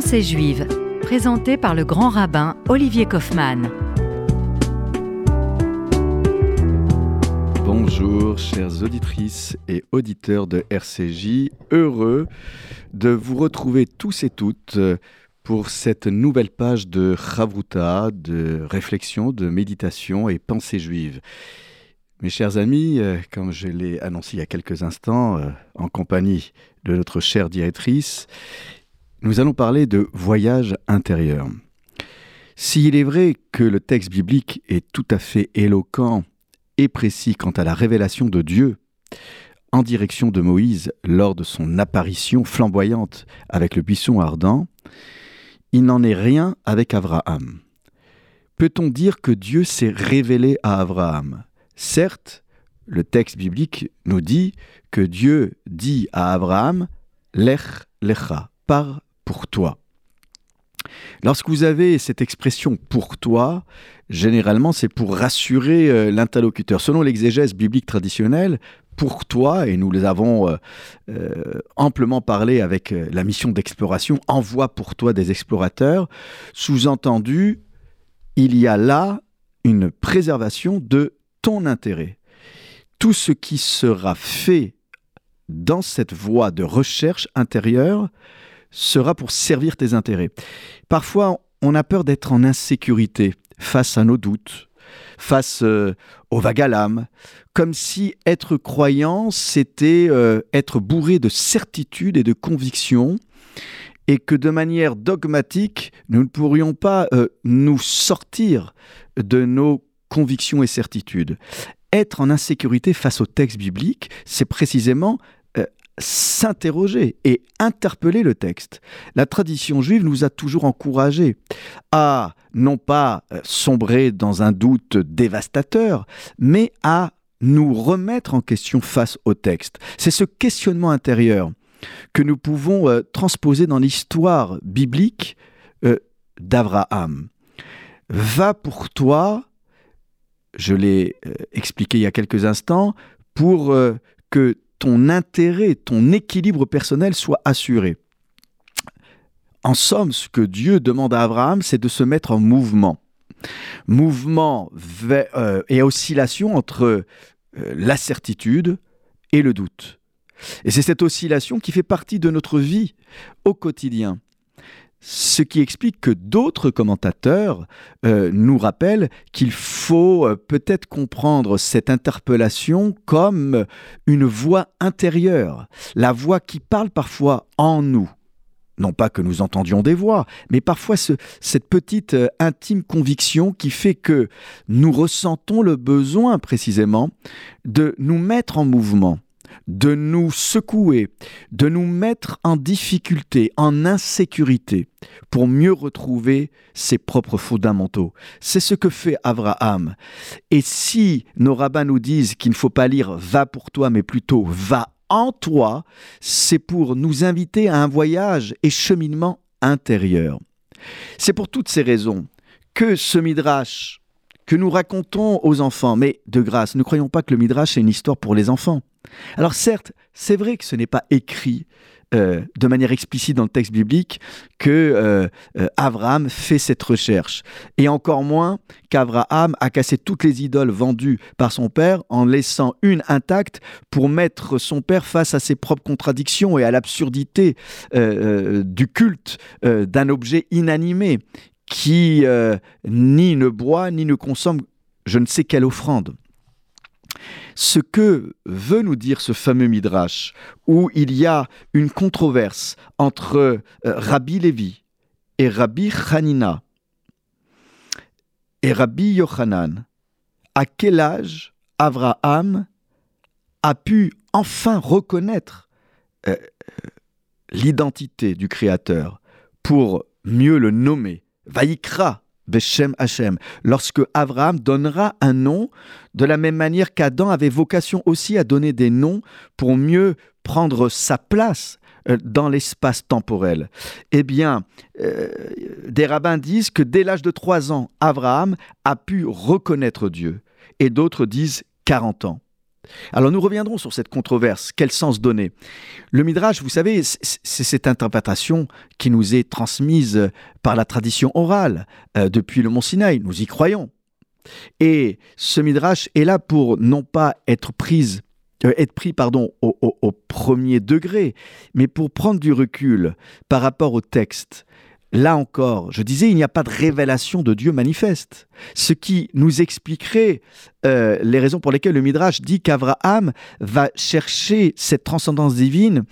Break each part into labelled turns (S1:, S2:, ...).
S1: Pensée juive, présentée par le grand rabbin Olivier Kaufmann.
S2: Bonjour chères auditrices et auditeurs de RCJ, heureux de vous retrouver tous et toutes pour cette nouvelle page de Chavruta, de réflexion, de méditation et pensée juive. Mes chers amis, euh, comme je l'ai annoncé il y a quelques instants, euh, en compagnie de notre chère directrice, nous allons parler de voyage intérieur. S'il est vrai que le texte biblique est tout à fait éloquent et précis quant à la révélation de Dieu en direction de Moïse lors de son apparition flamboyante avec le buisson ardent, il n'en est rien avec Abraham. Peut-on dire que Dieu s'est révélé à Abraham? Certes, le texte biblique nous dit que Dieu dit à Abraham Lech lecha, par pour toi. Lorsque vous avez cette expression pour toi, généralement c'est pour rassurer euh, l'interlocuteur. Selon l'exégèse biblique traditionnelle, pour toi, et nous les avons euh, euh, amplement parlé avec la mission d'exploration, envoie pour toi des explorateurs, sous-entendu, il y a là une préservation de ton intérêt. Tout ce qui sera fait dans cette voie de recherche intérieure sera pour servir tes intérêts. Parfois, on a peur d'être en insécurité face à nos doutes, face euh, au vague comme si être croyant, c'était euh, être bourré de certitude et de conviction, et que de manière dogmatique, nous ne pourrions pas euh, nous sortir de nos conviction et certitude. Être en insécurité face au texte biblique, c'est précisément s'interroger et interpeller le texte. La tradition juive nous a toujours encouragés à non pas euh, sombrer dans un doute dévastateur, mais à nous remettre en question face au texte. C'est ce questionnement intérieur que nous pouvons euh, transposer dans l'histoire biblique d'Abraham. Va pour toi je l'ai euh, expliqué il y a quelques instants, pour euh, que ton intérêt, ton équilibre personnel soit assuré. En somme, ce que Dieu demande à Abraham, c'est de se mettre en mouvement. Mouvement euh, et oscillation entre la certitude et le doute. Et c'est cette oscillation qui fait partie de notre vie au quotidien. Ce qui explique que d'autres commentateurs euh, nous rappellent qu'il faut euh, peut-être comprendre cette interpellation comme une voix intérieure, la voix qui parle parfois en nous. Non pas que nous entendions des voix, mais parfois cette petite euh, intime conviction qui fait que nous ressentons le besoin précisément de nous mettre en mouvement de nous secouer, de nous mettre en difficulté, en insécurité, pour mieux retrouver ses propres fondamentaux. C'est ce que fait Abraham. Et si nos rabbins nous disent qu'il ne faut pas lire va pour toi, mais plutôt va en toi, c'est pour nous inviter à un voyage et cheminement intérieur. C'est pour toutes ces raisons que ce midrash que nous racontons aux enfants, mais de grâce, ne croyons pas que le midrash est une histoire pour les enfants. Alors certes, c'est vrai que ce n'est pas écrit euh, de manière explicite dans le texte biblique que euh, euh, fait cette recherche. Et encore moins qu'Abraham a cassé toutes les idoles vendues par son père en laissant une intacte pour mettre son père face à ses propres contradictions et à l'absurdité du culte d'un objet inanimé qui ni ne boit ni ne consomme je ne sais quelle offrande. Ce que veut nous dire ce fameux Midrash, où il y a une controverse entre euh, Rabbi Lévi et Rabbi Hanina et Rabbi Yochanan, à quel âge Abraham a pu enfin reconnaître euh, l'identité du Créateur pour mieux le nommer, Vaikra, Beshem Hachem, lorsque Abraham donnera un nom, de la même manière qu'Adam avait vocation aussi à donner des noms pour mieux prendre sa place euh, dans l'espace temporel. Eh bien, euh, des rabbins disent que dès l'âge de 3 ans, Abraham a pu reconnaître Dieu, et d'autres disent 40 ans. Alors nous reviendrons sur cette controverse. Quel sens donner? Le Midrash, vous savez, c'est cette interprétation qui nous est transmise par la tradition orale euh, depuis le Mont Sinaï. Nous y croyons. Et ce Midrash est là pour non pas être prise euh, être pris pardon, au, premier degré, mais pour prendre du recul par rapport au texte Là encore, je disais, il n'y a pas de révélation de Dieu manifeste. Ce qui nous expliquerait euh, les raisons pour lesquelles le Midrash dit qu'Abraham va chercher cette transcendance divine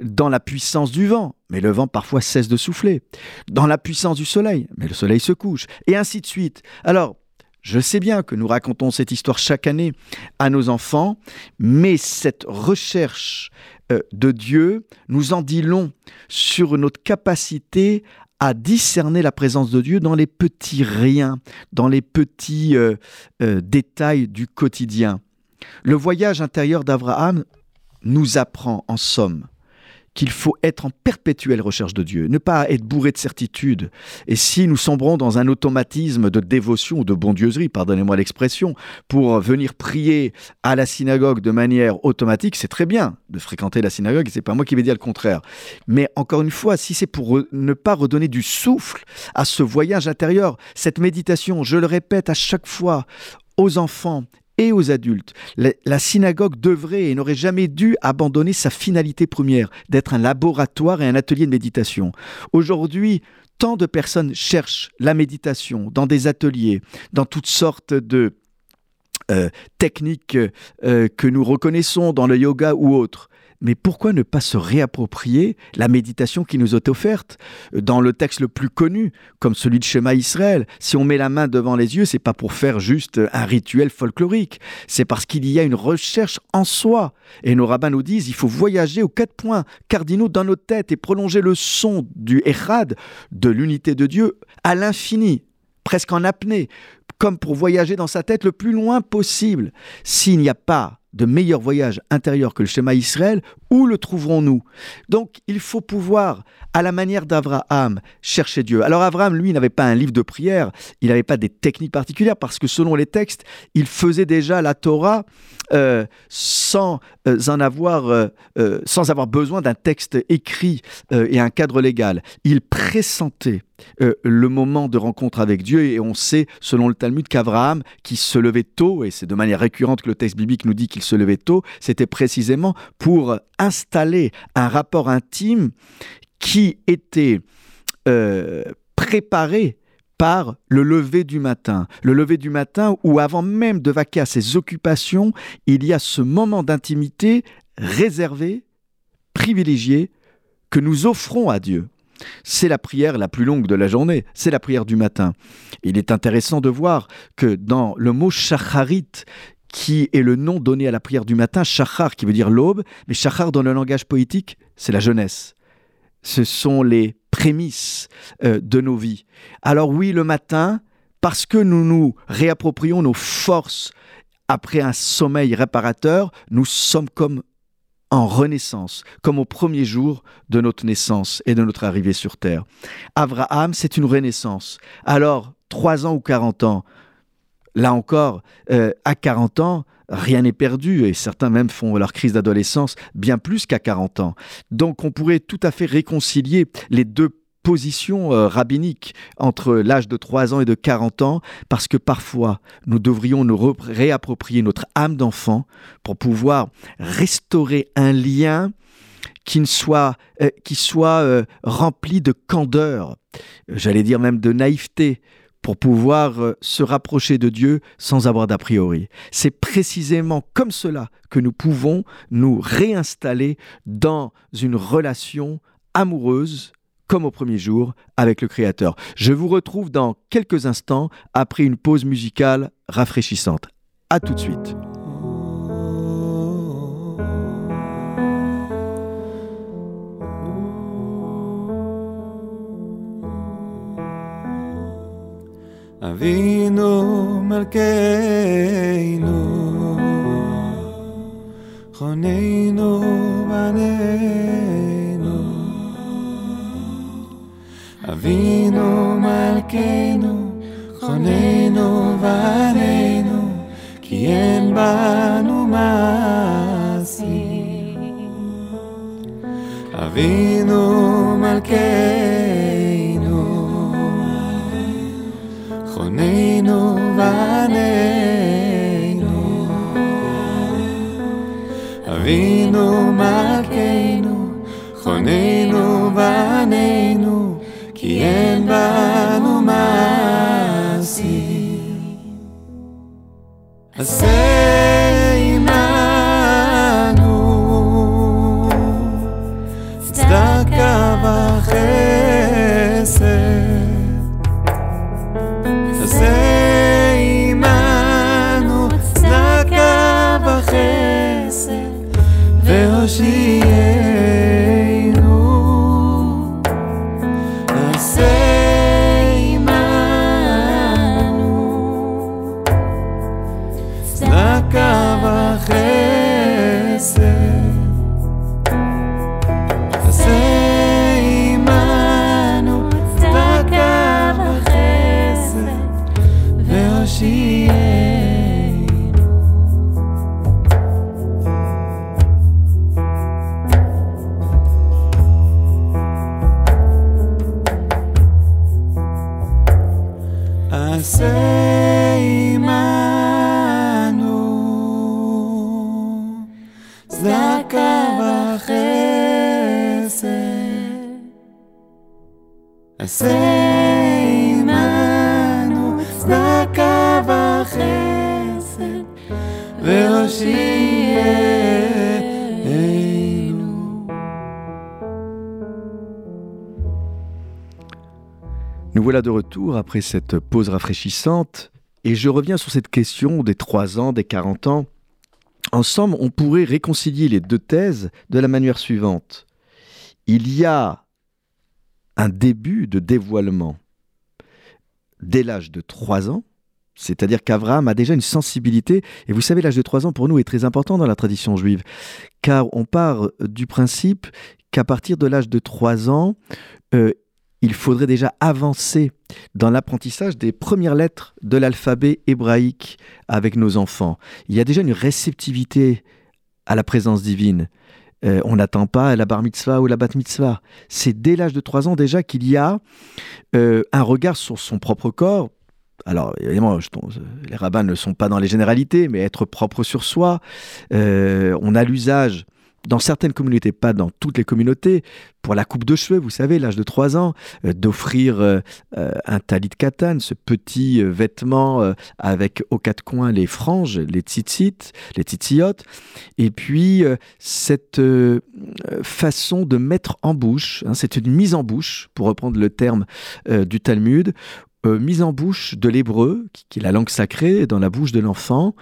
S2: dans la puissance du vent, mais le vent parfois cesse de souffler, dans la puissance du soleil, mais le soleil se couche, et ainsi de suite. Alors, je sais bien que nous racontons cette histoire chaque année à nos enfants, mais cette recherche euh, de Dieu nous en dit long sur notre capacité à discerner la présence de Dieu dans les petits riens, dans les petits euh, euh, détails du quotidien. Le voyage intérieur d'Abraham nous apprend en somme qu'il faut être en perpétuelle recherche de Dieu, ne pas être bourré de certitude. Et si nous sombrons dans un automatisme de dévotion ou de bondieuserie, pardonnez-moi l'expression, pour venir prier à la synagogue de manière automatique, c'est très bien de fréquenter la synagogue, c'est pas moi qui vais dire le contraire. Mais encore une fois, si c'est pour ne pas redonner du souffle à ce voyage intérieur, cette méditation, je le répète à chaque fois, aux enfants et aux adultes. La, synagogue devrait et n'aurait jamais dû abandonner sa finalité première, d'être un laboratoire et un atelier de méditation. Aujourd'hui, tant de personnes cherchent la méditation dans des ateliers, dans toutes sortes de euh, techniques euh, que nous reconnaissons dans le yoga ou autres mais pourquoi ne pas se réapproprier la méditation qui nous est offerte dans le texte le plus connu, comme celui de Shema Israël? Si on met la main devant les yeux, c'est pas pour faire juste un rituel folklorique, c'est parce qu'il y a une recherche en soi. Et nos rabbins nous disent, il faut voyager aux quatre points cardinaux dans nos têtes et prolonger le son du Echad, de l'unité de Dieu, à l'infini, presque en apnée, comme pour voyager dans sa tête le plus loin possible. S'il n'y a pas de meilleur voyage intérieur que le schéma Israël, où le trouverons-nous? Donc il faut pouvoir, à la manière d'Abraham, chercher Dieu. Alors Abraham, lui, n'avait pas un livre de prière, il n'avait pas des techniques particulières, parce que selon les textes, il faisait déjà la Torah euh, sans, euh, en avoir, euh, sans avoir besoin d'un texte écrit et un cadre légal. Il pressentait le moment de rencontre avec Dieu et on sait, selon le Talmud, qu'Abraham, qui se levait tôt, et c'est de manière récurrente que le texte biblique nous dit qu'il se levait tôt, c'était précisément pour installer un rapport intime qui était préparé par le lever du matin. Le lever du matin où avant même de vaquer à ses occupations, il y a ce moment d'intimité réservé, privilégié, que nous offrons à Dieu. C'est la prière la plus longue de la journée, c'est la prière du matin. Il est intéressant de voir que dans le mot shacharit, qui est le nom donné à la prière du matin, shachar qui veut dire l'aube, mais shachar dans le langage poétique, c'est la jeunesse. Ce sont les prémices euh, de nos vies. Alors oui, le matin, parce que nous nous réapproprions nos forces après un sommeil réparateur, nous sommes comme en renaissance, comme au premier jour de notre naissance et de notre arrivée sur terre. Abraham, c'est une renaissance. Alors, trois ans ou quarante ans, là encore, euh, à 40 ans, rien n'est perdu et certains même font leur crise d'adolescence bien plus qu'à 40 ans. Donc on pourrait tout à fait réconcilier les deux positions euh, rabbiniques entre l'âge de 3 ans et de 40 ans parce que parfois nous devrions nous réapproprier notre âme d'enfant pour pouvoir restaurer un lien qui soit, qui soit euh, rempli de candeur, j'allais dire même de naïveté, pour pouvoir euh, se rapprocher de Dieu sans avoir d'a priori. C'est précisément comme cela que nous pouvons nous réinstaller dans une relation amoureuse comme au premier jour avec le Créateur. Je vous retrouve dans quelques instants après une pause musicale rafraîchissante. A tout de suite.
S3: avinu melkeinu. Choneinu baneinu Avino melkeinu choneinu baneinu ki en no masi avinu melkeinu. אבינו מלכנו, חוננו ועננו, כי אין בנו מעשי. עשה
S2: Nous voilà de retour après cette pause rafraîchissante et je reviens sur cette question des 3 ans, des 40 ans. Ensemble, on pourrait réconcilier les deux thèses de la manière suivante. Il y a un début de dévoilement dès l'âge de 3 ans, c'est-à-dire qu'Abraham a déjà une sensibilité, et vous savez, l'âge de 3 ans pour nous est très important dans la tradition juive, car on part du principe qu'à partir de l'âge de 3 ans, euh, il faudrait déjà avancer dans l'apprentissage des premières lettres de l'alphabet hébraïque avec nos enfants. Il y a déjà une réceptivité à la présence divine. Euh, on n'attend pas la bar mitzvah ou la bat mitzvah. C'est dès l'âge de 3 ans déjà qu'il y a euh, un regard sur son propre corps. Alors, évidemment, je- les rabbins ne sont pas dans les généralités, mais être propre sur soi. Euh, on a l'usage dans certaines communautés, pas dans toutes les communautés, pour la coupe de cheveux, vous savez, l'âge de 3 ans, euh, d'offrir euh, euh, un talit katan, ce petit vêtement avec aux quatre coins les franges, les tzitzit, les tzitziyot, et puis cette façon de mettre en bouche, hein, c'est une mise en bouche, pour reprendre le terme du Talmud, mise en bouche de l'hébreu, qui est la langue sacrée, dans la bouche de l'enfant,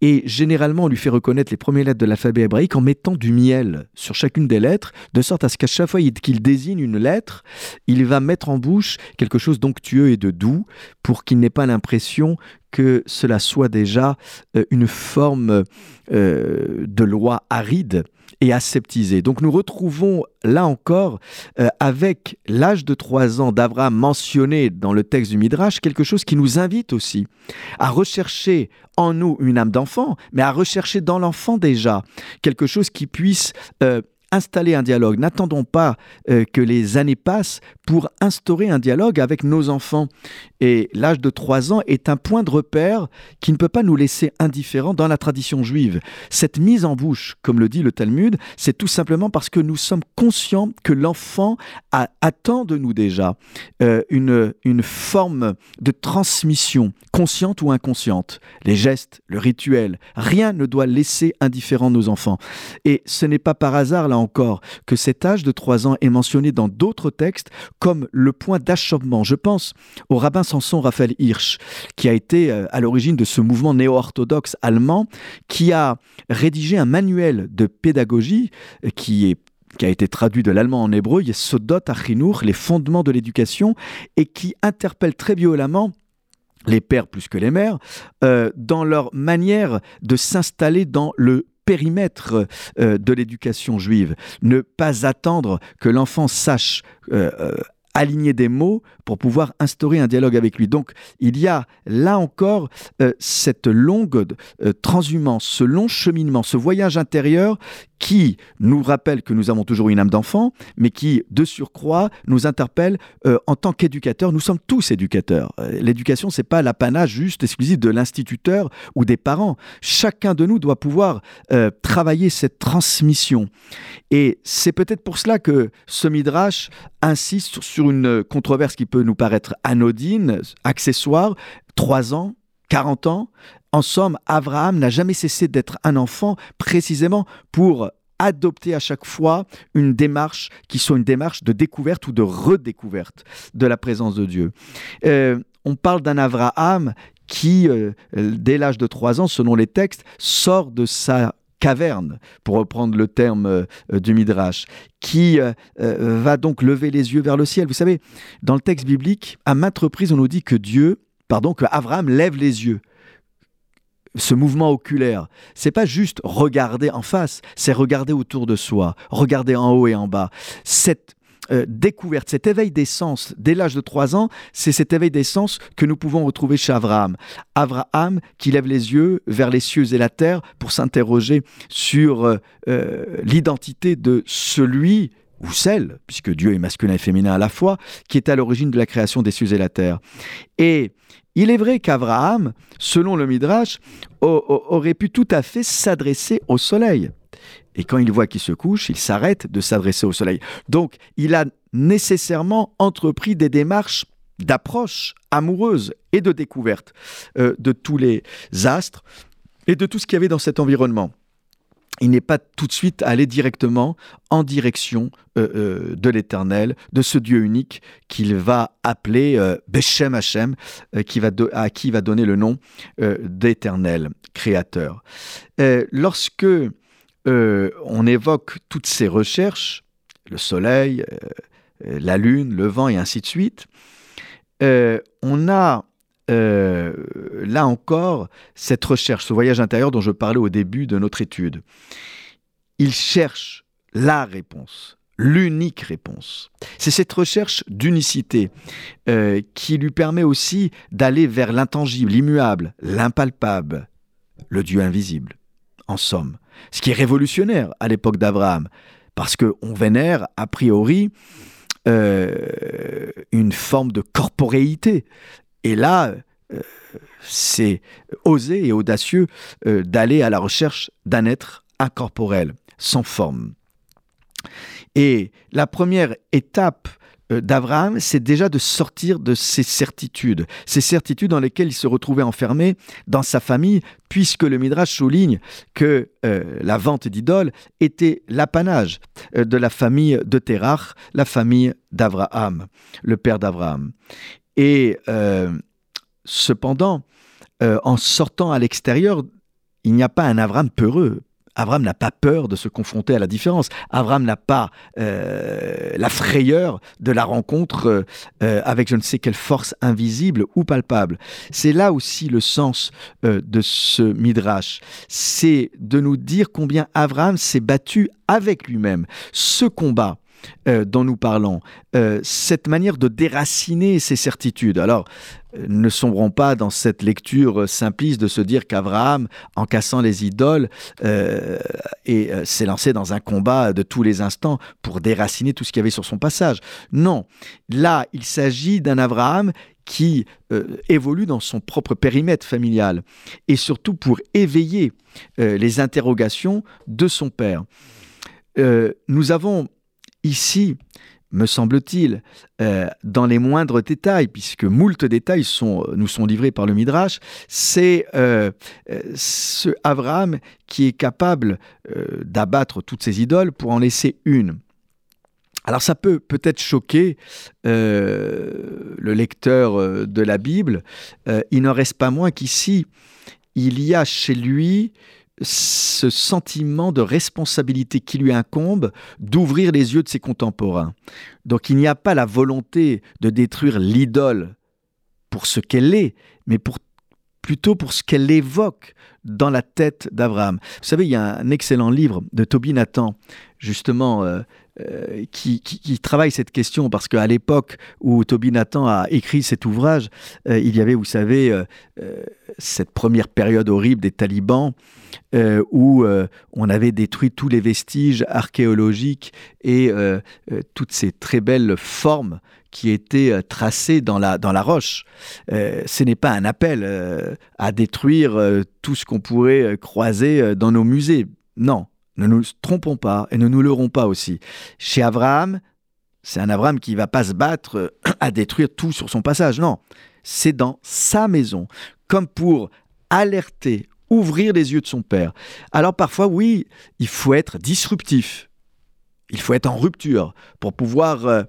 S2: et généralement, on lui fait reconnaître les premières lettres de l'alphabet hébraïque en mettant du miel sur chacune des lettres, de sorte à ce qu'à chaque fois il- qu'il désigne une lettre, il va mettre en bouche quelque chose d'onctueux et de doux pour qu'il n'ait pas l'impression que cela soit déjà euh, une forme euh, de loi aride et aseptisée. Donc nous retrouvons là encore, euh, avec l'âge de 3 ans d'Abraham mentionné dans le texte du Midrash, quelque chose qui nous invite aussi à rechercher en nous une âme d'enfant, mais à rechercher dans l'enfant déjà quelque chose qui puisse euh, installer un dialogue. N'attendons pas euh, que les années passent pour instaurer un dialogue avec nos enfants. Et l'âge de 3 ans est un point de repère qui ne peut pas nous laisser indifférents dans la tradition juive. Cette mise en bouche, comme le dit le Talmud, c'est tout simplement parce que nous sommes conscients que l'enfant attend de nous déjà euh, une, une forme de transmission, consciente ou inconsciente. Les gestes, le rituel, rien ne doit laisser indifférents nos enfants. Et ce n'est pas par hasard, là encore, que cet âge de 3 ans est mentionné dans d'autres textes comme le point d'achoppement. Je pense au rabbin Samson Raphaël Hirsch, qui a été euh, à l'origine de ce mouvement néo-orthodoxe allemand, qui a rédigé un manuel de pédagogie euh, qui est qui a été traduit de l'allemand en hébreu, Yesodot Achinur, les fondements de l'éducation, et qui interpelle très violemment les pères plus que les mères, euh, dans leur manière de s'installer dans le périmètre euh, de l'éducation juive. Ne pas attendre que l'enfant sache euh, euh, aligner des mots pour pouvoir instaurer un dialogue avec lui. Donc il y a là encore cette longue transhumance, ce long cheminement, ce voyage intérieur qui nous rappelle que nous avons toujours une âme d'enfant, mais qui, de surcroît, nous interpelle euh, en tant qu'éducateurs. Nous sommes tous éducateurs. Euh, L'éducation, c'est pas l'apanage juste exclusif de l'instituteur ou des parents. Chacun de nous doit pouvoir euh, travailler cette transmission. Et c'est peut-être pour cela que ce midrash insiste sur- une controverse qui peut nous paraître anodine, accessoire, 3 ans, 40 ans. En somme, Abraham n'a jamais cessé d'être un enfant précisément pour adopter à chaque fois une démarche qui soit une démarche de découverte ou de redécouverte de la présence de Dieu. Euh, on parle d'un Abraham qui, euh, dès l'âge de 3 ans, selon les textes, sort de sa caverne, pour reprendre le terme euh, du Midrash, qui va donc lever les yeux vers le ciel. Vous savez, dans le texte biblique, à maintes reprises, on nous dit que Dieu, pardon, que Abraham lève les yeux. Ce mouvement oculaire, c'est pas juste regarder en face, c'est regarder autour de soi, regarder en haut et en bas. Cette euh, découverte, cet éveil des sens dès l'âge de 3 ans, c'est cet éveil des sens que nous pouvons retrouver chez Abraham. Abraham qui lève les yeux vers les cieux et la terre pour s'interroger sur euh, euh, l'identité de celui ou celle, puisque Dieu est masculin et féminin à la fois, qui est à l'origine de la création des cieux et la terre. Et il est vrai qu'Abraham, selon le Midrash, aurait pu tout à fait s'adresser au soleil. Et quand il voit qu'il se couche, il s'arrête de s'adresser au soleil. Donc, il a nécessairement entrepris des démarches d'approche amoureuse et de découverte euh, de tous les astres et de tout ce qu'il y avait dans cet environnement. Il n'est pas tout de suite allé directement en direction euh, euh, de l'Éternel, de ce Dieu unique qu'il va appeler euh, Beshem Hashem, euh, à qui il va donner le nom d'Éternel, Créateur. Lorsque on évoque toutes ces recherches, le soleil, la lune, le vent et ainsi de suite, on a euh, là encore cette recherche, ce voyage intérieur dont je parlais au début de notre étude. Il cherche la réponse, l'unique réponse. C'est cette recherche d'unicité euh, qui lui permet aussi d'aller vers l'intangible, l'immuable, l'impalpable, le Dieu invisible, en somme. Ce qui est révolutionnaire à l'époque d'Abraham, parce qu'on vénère a priori euh, une forme de corporéité. Et là, euh, c'est osé et audacieux euh, d'aller à la recherche d'un être incorporel, sans forme. Et la première étape euh, d'Abraham, c'est déjà de sortir de ces certitudes, ces certitudes dans lesquelles il se retrouvait enfermé dans sa famille, puisque le Midrash souligne que la vente d'idoles était l'apanage de la famille de Terach, la famille d'Abraham, le père d'Abraham. Et euh, cependant, euh, en sortant à l'extérieur, il n'y a pas un Abraham peureux. Abraham n'a pas peur de se confronter à la différence. Abraham n'a pas euh, la frayeur de la rencontre avec je ne sais quelle force invisible ou palpable. C'est là aussi le sens de ce midrash. C'est de nous dire combien Abraham s'est battu avec lui-même. Ce combat euh, dont nous parlons, euh, cette manière de déraciner ses certitudes. Alors, ne sombrons pas dans cette lecture simpliste de se dire qu'Abraham, en cassant les idoles, euh, s'est lancé dans un combat de tous les instants pour déraciner tout ce qu'il y avait sur son passage. Non, là, il s'agit d'un Abraham qui évolue dans son propre périmètre familial et surtout pour éveiller les interrogations de son père. Nous avons ici, me semble-t-il, euh, dans les moindres détails, puisque moult détails nous sont livrés par le Midrash, c'est euh, euh, ce Abraham qui est capable d'abattre toutes ces idoles pour en laisser une. Alors ça peut peut-être choquer le lecteur de la Bible, il n'en reste pas moins qu'ici, il y a chez lui ce sentiment de responsabilité qui lui incombe d'ouvrir les yeux de ses contemporains. Donc il n'y a pas la volonté de détruire l'idole pour ce qu'elle est, mais plutôt pour ce qu'elle évoque dans la tête d'Abraham. Vous savez, il y a un excellent livre de Toby Nathan, justement, euh, euh, qui, travaille cette question parce qu'à l'époque où Toby Nathan a écrit cet ouvrage, euh, il y avait, vous savez, euh, cette première période horrible des talibans où on avait détruit tous les vestiges archéologiques et toutes ces très belles formes qui étaient tracées dans la, dans la roche. ce n'est pas un appel à détruire tout ce qu'on pourrait croiser dans nos musées. Non, ne nous trompons pas et ne nous leurrons pas aussi. Chez Abraham, c'est un Abraham qui ne va pas se battre à détruire tout sur son passage. Non, c'est dans sa maison, comme pour alerter, ouvrir les yeux de son père. Alors parfois, oui, il faut être disruptif. Il faut être en rupture pour pouvoir euh,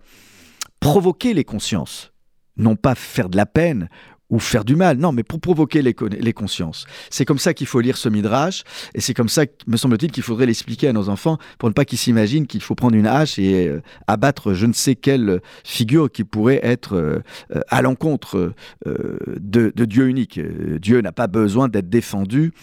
S2: provoquer les consciences. Non pas faire de la peine ou faire du mal. Non, mais pour provoquer les, les consciences. C'est comme ça qu'il faut lire ce midrash, et c'est comme ça, me semble-t-il, qu'il faudrait l'expliquer à nos enfants, pour ne pas qu'ils s'imaginent qu'il faut prendre une hache et euh, abattre je ne sais quelle figure qui pourrait être euh, à l'encontre euh, de, de, Dieu unique. Dieu n'a pas besoin d'être défendu,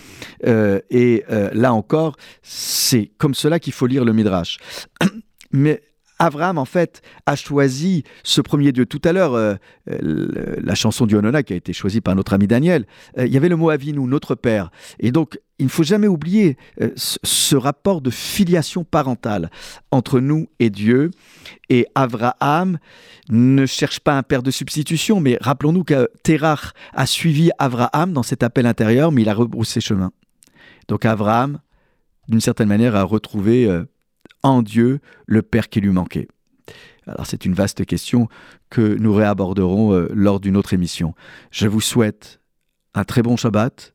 S2: euh, et euh, là encore, c'est comme cela qu'il faut lire le midrash. Mais Abraham, en fait, a choisi ce premier Dieu. Tout à l'heure, euh, la chanson du Honona qui a été choisie par notre ami Daniel, euh, il y avait le mot Avinu, notre Père. Et donc, il ne faut jamais oublier euh, ce rapport de filiation parentale entre nous et Dieu. Et Abraham ne cherche pas un père de substitution, mais rappelons-nous que Terach a suivi Abraham dans cet appel intérieur, mais il a rebroussé chemin. Donc Abraham, d'une certaine manière, a retrouvé en Dieu le Père qui lui manquait. Alors c'est une vaste question que nous réaborderons euh, lors d'une autre émission. Je vous souhaite un très bon Shabbat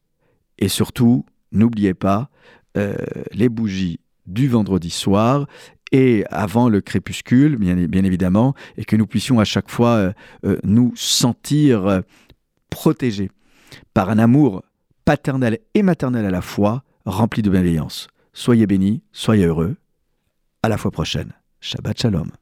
S2: et surtout, n'oubliez pas euh, les bougies du vendredi soir et avant le crépuscule, bien, évidemment, et que nous puissions à chaque fois euh, nous sentir protégés par un amour paternel et maternel à la fois, rempli de bienveillance. Soyez bénis, soyez heureux. À la fois prochaine. Shabbat Shalom.